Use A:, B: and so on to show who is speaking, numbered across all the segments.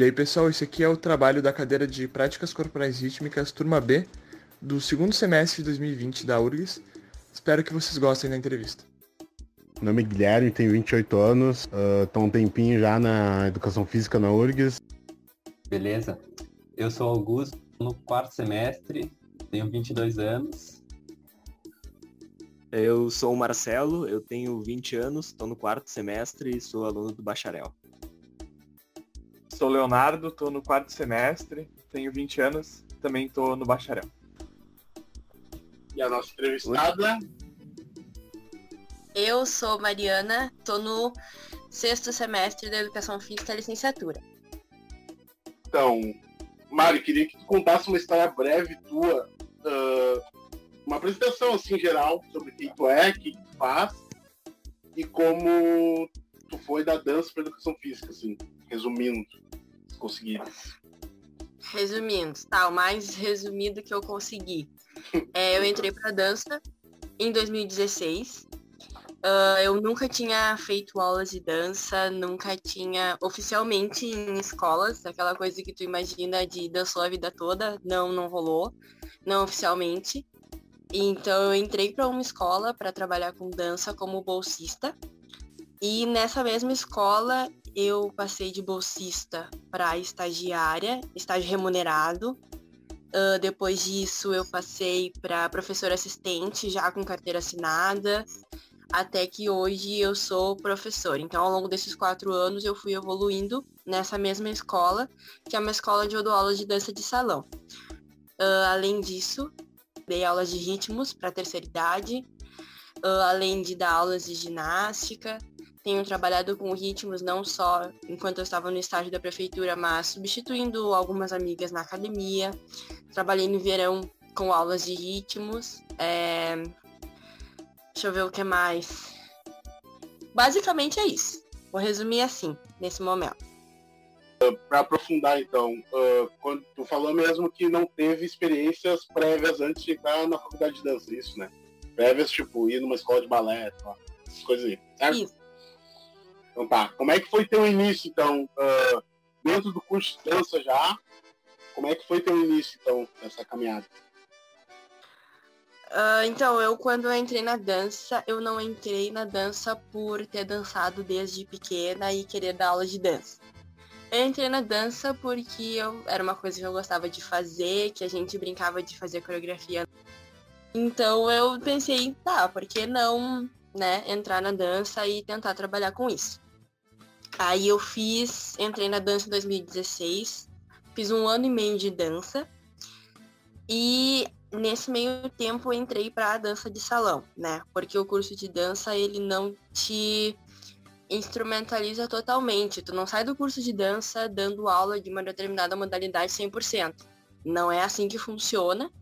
A: E aí, pessoal, esse aqui é o trabalho da cadeira de Práticas Corporais Rítmicas, turma B, do segundo semestre de 2020 da URGS. Espero que vocês gostem da entrevista.
B: Meu nome é Guilherme, tenho 28 anos, estou uh, um tempinho já na Educação Física na URGS.
C: Beleza. Eu sou Augusto, no quarto semestre, tenho 22 anos.
D: Eu sou o Marcelo, eu tenho 20 anos, estou no quarto semestre e sou aluno do bacharel.
E: Sou Leonardo, estou no quarto semestre, tenho 20 anos, também estou no bacharel.
F: E a nossa entrevistada?
G: Eu sou Mariana, estou no sexto semestre da Educação Física Licenciatura.
F: Então, Mari, queria que tu contasse uma história breve tua, uh, uma apresentação assim geral sobre quem tu é, o que tu faz e como tu foi da dança para educação física, assim, resumindo, conseguir.
G: Resumindo, tá, o mais resumido que eu consegui. É, eu entrei para dança em 2016. Uh, eu nunca tinha feito aulas de dança, nunca tinha oficialmente em escolas, aquela coisa que tu imagina de dançou a vida toda, não, não rolou, não oficialmente. Então eu entrei para uma escola para trabalhar com dança como bolsista. E nessa mesma escola eu passei de bolsista para estagiária, estágio remunerado. Uh, depois disso eu passei para professora assistente, já com carteira assinada, até que hoje eu sou professora. Então ao longo desses quatro anos eu fui evoluindo nessa mesma escola, que é uma escola de eu de dança de salão. Uh, além disso, dei aulas de ritmos para terceira idade, uh, além de dar aulas de ginástica. Tenho trabalhado com ritmos não só enquanto eu estava no estágio da prefeitura, mas substituindo algumas amigas na academia. Trabalhei no verão com aulas de ritmos. É... Deixa eu ver o que mais. Basicamente é isso. Vou resumir assim, nesse momento.
F: Uh, para aprofundar, então, uh, quando tu falou mesmo que não teve experiências prévias antes de entrar na faculdade de dança, isso, né? Prévias, tipo, ir numa escola de balé, essas coisas aí, certo? Isso. Então tá, como é que foi teu início, então, uh, dentro do curso de dança já? Como é que foi teu início, então, nessa caminhada?
G: Uh, então, eu quando eu entrei na dança, eu não entrei na dança por ter dançado desde pequena e querer dar aula de dança. Eu entrei na dança porque eu, era uma coisa que eu gostava de fazer, que a gente brincava de fazer coreografia. Então eu pensei, tá, por que não, né, entrar na dança e tentar trabalhar com isso? Aí eu fiz, entrei na dança em 2016, fiz um ano e meio de dança e nesse meio tempo entrei para a dança de salão, né? Porque o curso de dança ele não te instrumentaliza totalmente. Tu não sai do curso de dança dando aula de uma determinada modalidade 100%. Não é assim que funciona,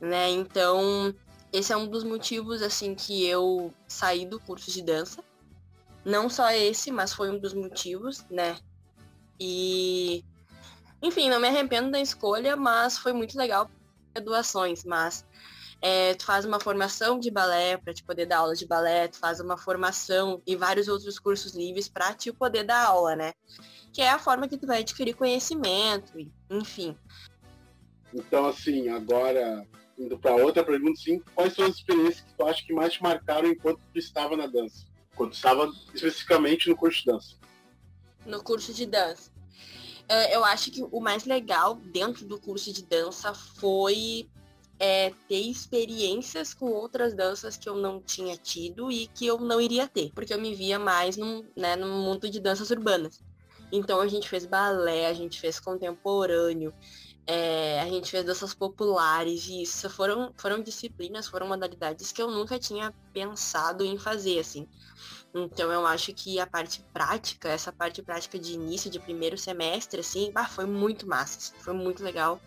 G: né? Então, esse é um dos motivos assim que eu saí do curso de dança. Não só esse, mas foi um dos motivos, né? E enfim, não me arrependo da escolha, mas foi muito legal doações, mas é, tu faz uma formação de balé para te poder dar aula de balé, tu faz uma formação e vários outros cursos livres para te poder dar aula, né? Que é a forma que tu vai adquirir conhecimento, enfim.
F: Então, assim, agora, indo para outra pergunta, sim, quais são as experiências que tu acha que mais te marcaram enquanto tu estava na dança? Quando estava especificamente no curso de dança?
G: No curso de dança. É, eu acho que o mais legal dentro do curso de dança foi é, ter experiências com outras danças que eu não tinha tido e que eu não iria ter, porque eu me via mais num, né, num mundo de danças urbanas. Então a gente fez balé, a gente fez contemporâneo, é, a gente fez danças populares, e isso foram, foram disciplinas, foram modalidades que eu nunca tinha pensado em fazer, assim. Então eu acho que a parte prática, essa parte prática de início, de primeiro semestre, assim, bah, foi muito massa, assim, foi muito legal.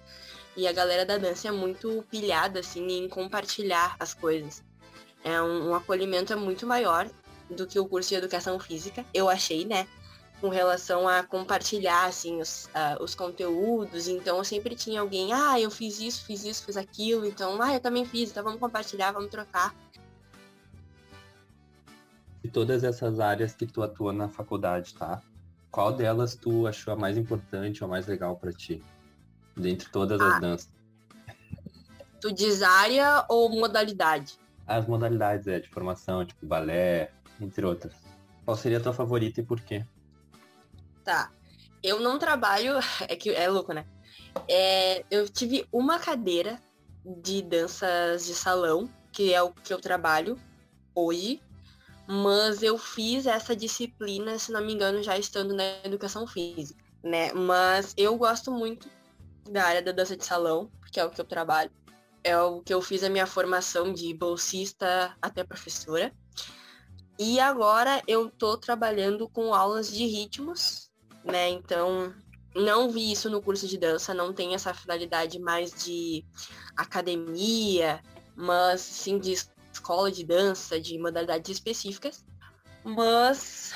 G: E a galera da dança é muito pilhada, assim, em compartilhar as coisas. É um, um acolhimento é muito maior do que o curso de educação física, eu achei, né? Com relação a compartilhar, assim, os, uh, os conteúdos. Então, eu sempre tinha alguém, ah, eu fiz isso, fiz isso, fiz aquilo. Então, ah, eu também fiz, então vamos compartilhar, vamos trocar.
C: De todas essas áreas que tu atua na faculdade, tá? qual delas tu achou a mais importante ou a mais legal pra ti? Dentre todas as
G: Ah.
C: danças.
G: Tu diz área ou modalidade?
C: As modalidades é, de formação, tipo balé, entre outras. Qual seria a tua favorita e por quê?
G: Tá. Eu não trabalho. É que é louco, né? É, eu tive uma cadeira de danças de salão, que é o que eu trabalho hoje. Mas eu fiz essa disciplina, se não me engano, já estando na educação física, né? Mas eu gosto muito da área da dança de salão, porque é o que eu trabalho. É o que eu fiz a minha formação de bolsista até professora. E agora eu tô trabalhando com aulas de ritmos, né? Então, não vi isso no curso de dança, não tem essa finalidade mais de academia, mas sim de escola de dança, de modalidades específicas. Mas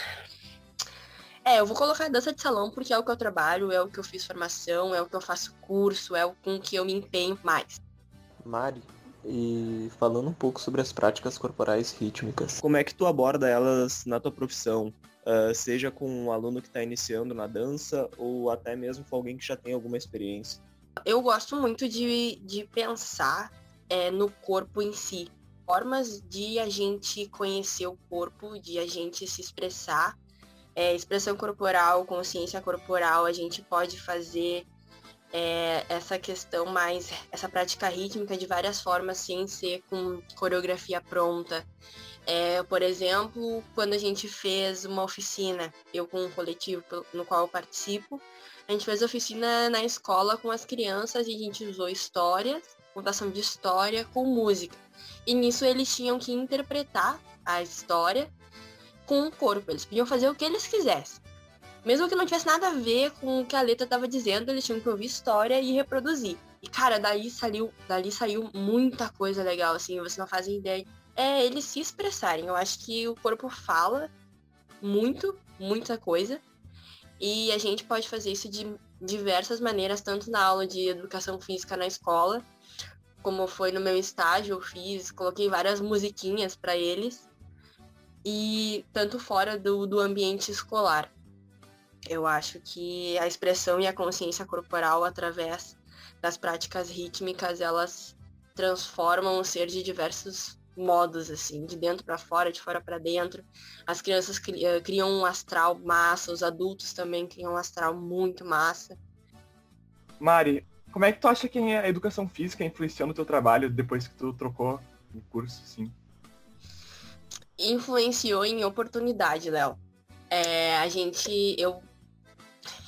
G: é, eu vou colocar dança de salão porque é o que eu trabalho, é o que eu fiz formação, é o que eu faço curso, é o com que eu me empenho mais.
H: Mari, e falando um pouco sobre as práticas corporais rítmicas.
D: Como é que tu aborda elas na tua profissão? Ah, seja com um aluno que está iniciando na dança ou até mesmo com alguém que já tem alguma experiência.
G: Eu gosto muito de, de pensar é, no corpo em si. Formas de a gente conhecer o corpo, de a gente se expressar. É, expressão corporal, consciência corporal, a gente pode fazer é, essa questão mais, essa prática rítmica de várias formas, sem ser com coreografia pronta. É, por exemplo, quando a gente fez uma oficina, eu com um coletivo no qual eu participo, a gente fez oficina na escola com as crianças e a gente usou histórias, contação de história com música. E nisso eles tinham que interpretar a história com o corpo. Eles podiam fazer o que eles quisessem. Mesmo que não tivesse nada a ver com o que a letra estava dizendo, eles tinham que ouvir história e reproduzir. E, cara, daí saiu, dali saiu muita coisa legal, assim, você não faz ideia. É eles se expressarem. Eu acho que o corpo fala muito, muita coisa. E a gente pode fazer isso de diversas maneiras, tanto na aula de educação física na escola, como foi no meu estágio, eu fiz, coloquei várias musiquinhas para eles, e tanto fora do, do ambiente escolar. Eu acho que a expressão e a consciência corporal, através das práticas rítmicas, elas transformam o ser de diversos modos, assim, de dentro para fora, de fora para dentro. As crianças cri- eh, criam um astral massa, os adultos também criam um astral muito massa.
E: Mari, como é que tu acha que a educação física influenciou no teu trabalho depois que tu trocou o curso, assim?
G: influenciou em oportunidade, Léo. É, a gente, eu,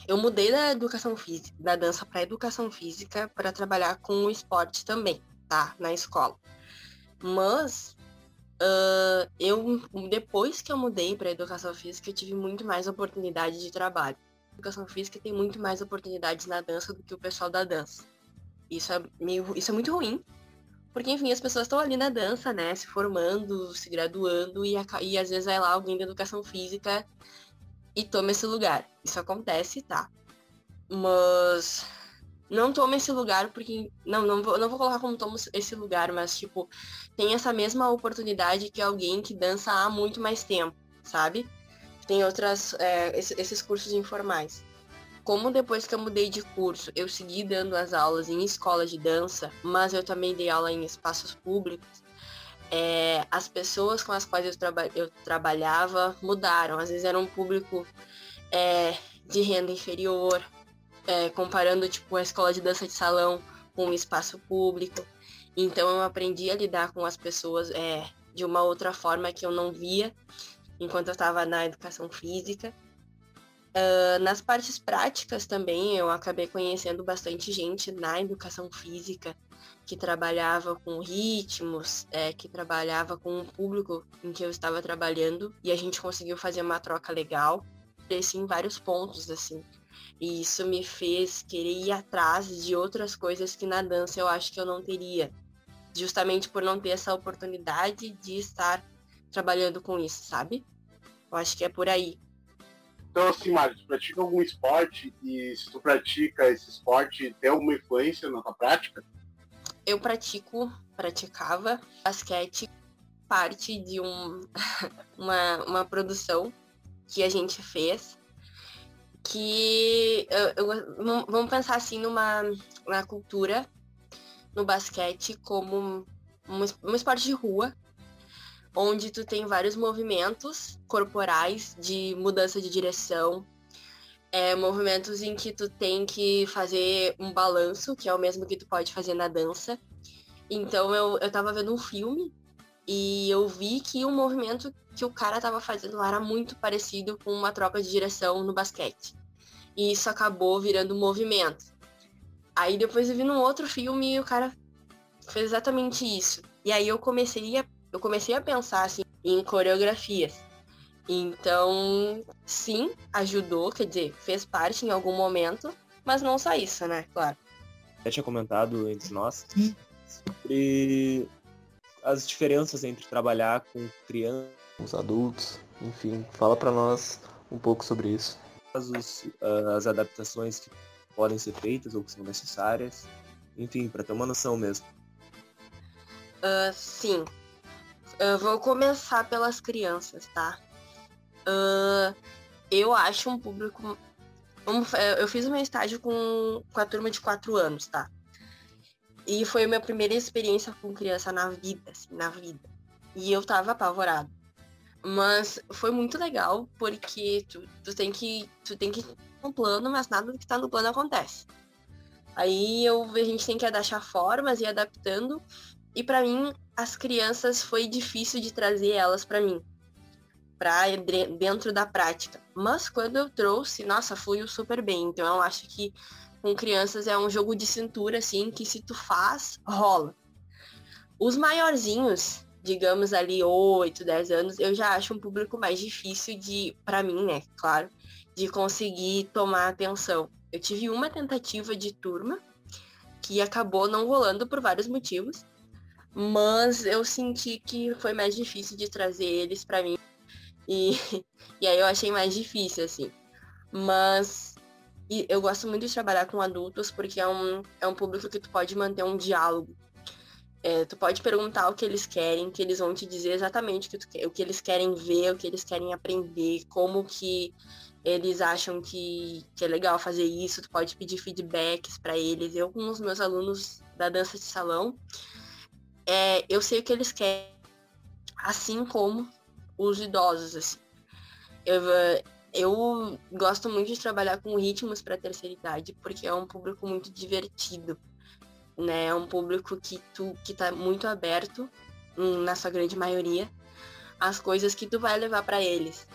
G: eu mudei da educação física, da dança para educação física para trabalhar com o esporte também, tá? Na escola. Mas ah, eu, depois que eu mudei para educação física, eu tive muito mais oportunidade de trabalho. educação física tem muito mais oportunidades na dança do que o pessoal da dança. Isso é meio, isso é muito ruim, porque, enfim, as pessoas estão ali na dança, né? Se formando, se graduando, e, e às vezes vai lá alguém da educação física e toma esse lugar. Isso acontece, tá? Mas não toma esse lugar porque. Não, não vou, não vou colocar como toma esse lugar, mas tipo, tem essa mesma oportunidade que alguém que dança há muito mais tempo, sabe? Tem outras. é, esse- esses cursos informais. Como depois que eu mudei de curso, eu segui dando as aulas em escola de dança, mas eu também dei aula em espaços públicos, é, as pessoas com as quais eu, traba eu trabalhava mudaram. Às vezes era um público é, de renda inferior, é, comparando tipo a escola de dança de salão com o espaço público. Então eu aprendi a lidar com as pessoas é, de uma outra forma que eu não via enquanto eu estava na educação física. Ah, nas partes práticas também eu acabei conhecendo bastante gente na educação física que trabalhava com ritmos, é, que trabalhava com o público em que eu estava trabalhando e a gente conseguiu fazer uma troca legal, cresci em vários pontos assim. E isso me fez querer ir atrás de outras coisas que na dança eu acho que eu não teria, justamente por não ter essa oportunidade de estar trabalhando com isso, sabe? Eu acho que é por aí.
F: Então, assim, Mário, tu pratica algum esporte e se tu pratica esse esporte, tem alguma influência na tua prática?
G: Eu pratico, praticava basquete, parte de um, uma, uma produção que a gente fez. que eu, eu, vamos pensar assim numa na cultura no basquete como um, um esporte de rua onde tu tem vários movimentos corporais de mudança de direção é, movimentos em que tu tem que fazer um balanço que é o mesmo que tu pode fazer na dança então eu, eu tava vendo um filme e eu vi que o movimento que o cara tava fazendo lá era muito parecido com uma troca de direção no basquete. E isso acabou virando um movimento. Aí depois eu vi num outro filme e o cara fez exatamente isso. E aí eu comecei a, eu comecei a pensar assim, em coreografias. Então, sim, ajudou, quer dizer, fez parte em algum momento, mas não só isso, né? Claro.
D: Já tinha comentado entre nós sobre as diferenças entre trabalhar com crianças,
H: os adultos, enfim, fala para nós um pouco sobre isso.
D: As, as adaptações que podem ser feitas ou que são necessárias, enfim, para ter uma noção mesmo.
G: Uh, sim. Uh, vou começar pelas crianças, tá? Uh, eu acho um público. Eu fiz o meu estágio com, com a turma de 4 anos, tá? E foi a minha primeira experiência com criança na vida, assim, na vida. E eu tava apavorada. Mas foi muito legal, porque tu, tu tem que. Tu tem que no plano, mas nada do que tá no plano acontece. Aí eu, a gente tem que achar formas e adaptando. E para mim, as crianças foi difícil de trazer elas para mim. Pra dentro da prática. Mas quando eu trouxe, nossa, fluiu super bem. Então eu acho que com crianças é um jogo de cintura, assim, que se tu faz, rola. Os maiorzinhos, digamos ali 8, 10 anos, eu já acho um público mais difícil de, para mim, né, claro, de conseguir tomar atenção. Eu tive uma tentativa de turma que acabou não rolando por vários motivos, mas eu senti que foi mais difícil de trazer eles para mim. E, e aí eu achei mais difícil, assim. Mas eu gosto muito de trabalhar com adultos porque é um, é um público que tu pode manter um diálogo. É, tu pode perguntar o que eles querem, que eles vão te dizer exatamente o que, tu, o que eles querem ver, o que eles querem aprender, como que eles acham que, que é legal fazer isso, tu pode pedir feedbacks para eles. Eu, com os meus alunos da dança de salão, é, eu sei o que eles querem, assim como os idosos, assim. Eu, eu gosto muito de trabalhar com ritmos para terceira idade, porque é um público muito divertido, né? É um público que tu que tá muito aberto, hum, na sua grande maioria, as coisas que tu vai levar para eles.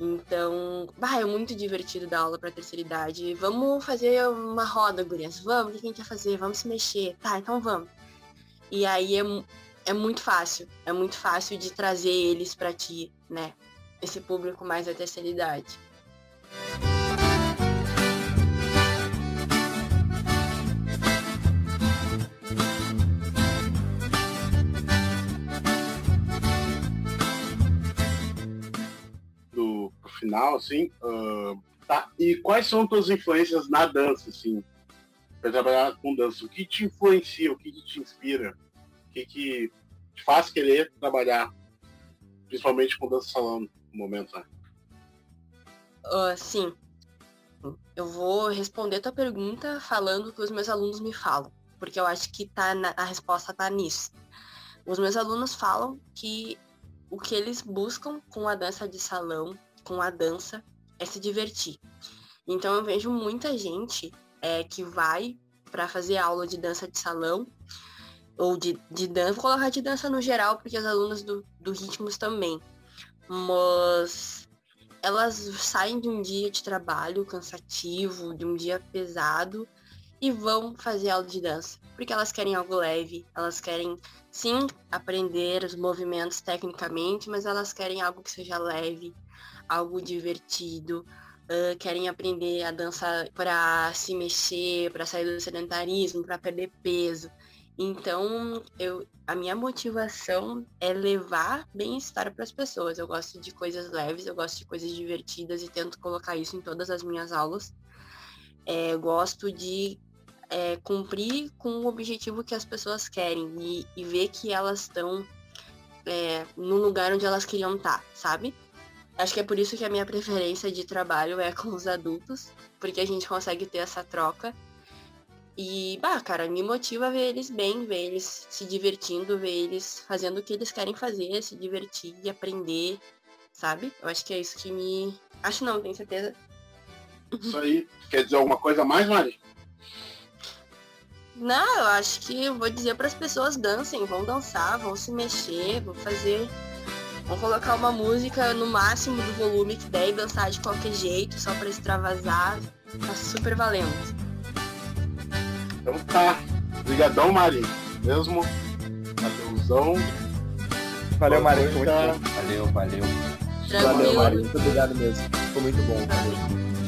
G: Então, bah, é muito divertido dar aula para terceira idade. Vamos fazer uma roda, gurias. Vamos, o que a gente vai fazer? Vamos se mexer. Tá, então vamos. E aí é, é muito fácil. É muito fácil de trazer eles para ti, né? esse público mais da terceira idade.
F: Do final, assim, uh, tá. E quais são tuas influências na dança, assim, para trabalhar com dança? O que te influencia? O que, te inspira? O que, que te faz querer trabalhar, principalmente com dança salão? momento, né?
G: Uh, sim. Eu vou responder tua pergunta falando o que os meus alunos me falam, porque eu acho que tá na, a resposta tá nisso. Os meus alunos falam que o que eles buscam com a dança de salão, com a dança, é se divertir. Então eu vejo muita gente é, que vai para fazer aula de dança de salão ou de, de dança, vou colocar de dança no geral, porque as alunas do, do ritmos também. Mas elas saem de um dia de trabalho cansativo, de um dia pesado e vão fazer aula de dança, porque elas querem algo leve, elas querem sim aprender os movimentos tecnicamente, mas elas querem algo que seja leve, algo divertido, uh, querem aprender a dança para se mexer, para sair do sedentarismo, para perder peso. Então, eu, a minha motivação é levar bem-estar para as pessoas. Eu gosto de coisas leves, eu gosto de coisas divertidas e tento colocar isso em todas as minhas aulas. É, gosto de é, cumprir com o objetivo que as pessoas querem e, e ver que elas estão é, no lugar onde elas queriam estar, tá, sabe? Acho que é por isso que a minha preferência de trabalho é com os adultos, porque a gente consegue ter essa troca. E, bah, cara, me motiva ver eles bem, ver eles se divertindo, ver eles fazendo o que eles querem fazer, se divertir, aprender, sabe? Eu acho que é isso que me. Acho não, tenho certeza.
F: Isso aí. Quer dizer alguma coisa a mais, Mari?
G: Não, eu acho que eu vou dizer para as pessoas dancem, vão dançar, vão se mexer, vão fazer. Vão colocar uma música no máximo do volume que der e dançar de qualquer jeito, só para extravasar. Tá super valendo.
F: Então tá. Obrigadão, Mari. Mesmo. Adeusão.
E: Valeu, Mari. Foi muito bom.
C: Valeu, valeu.
D: Valeu,
G: Tranquilo.
D: Mari. Muito obrigado mesmo. Ficou muito bom. Valeu.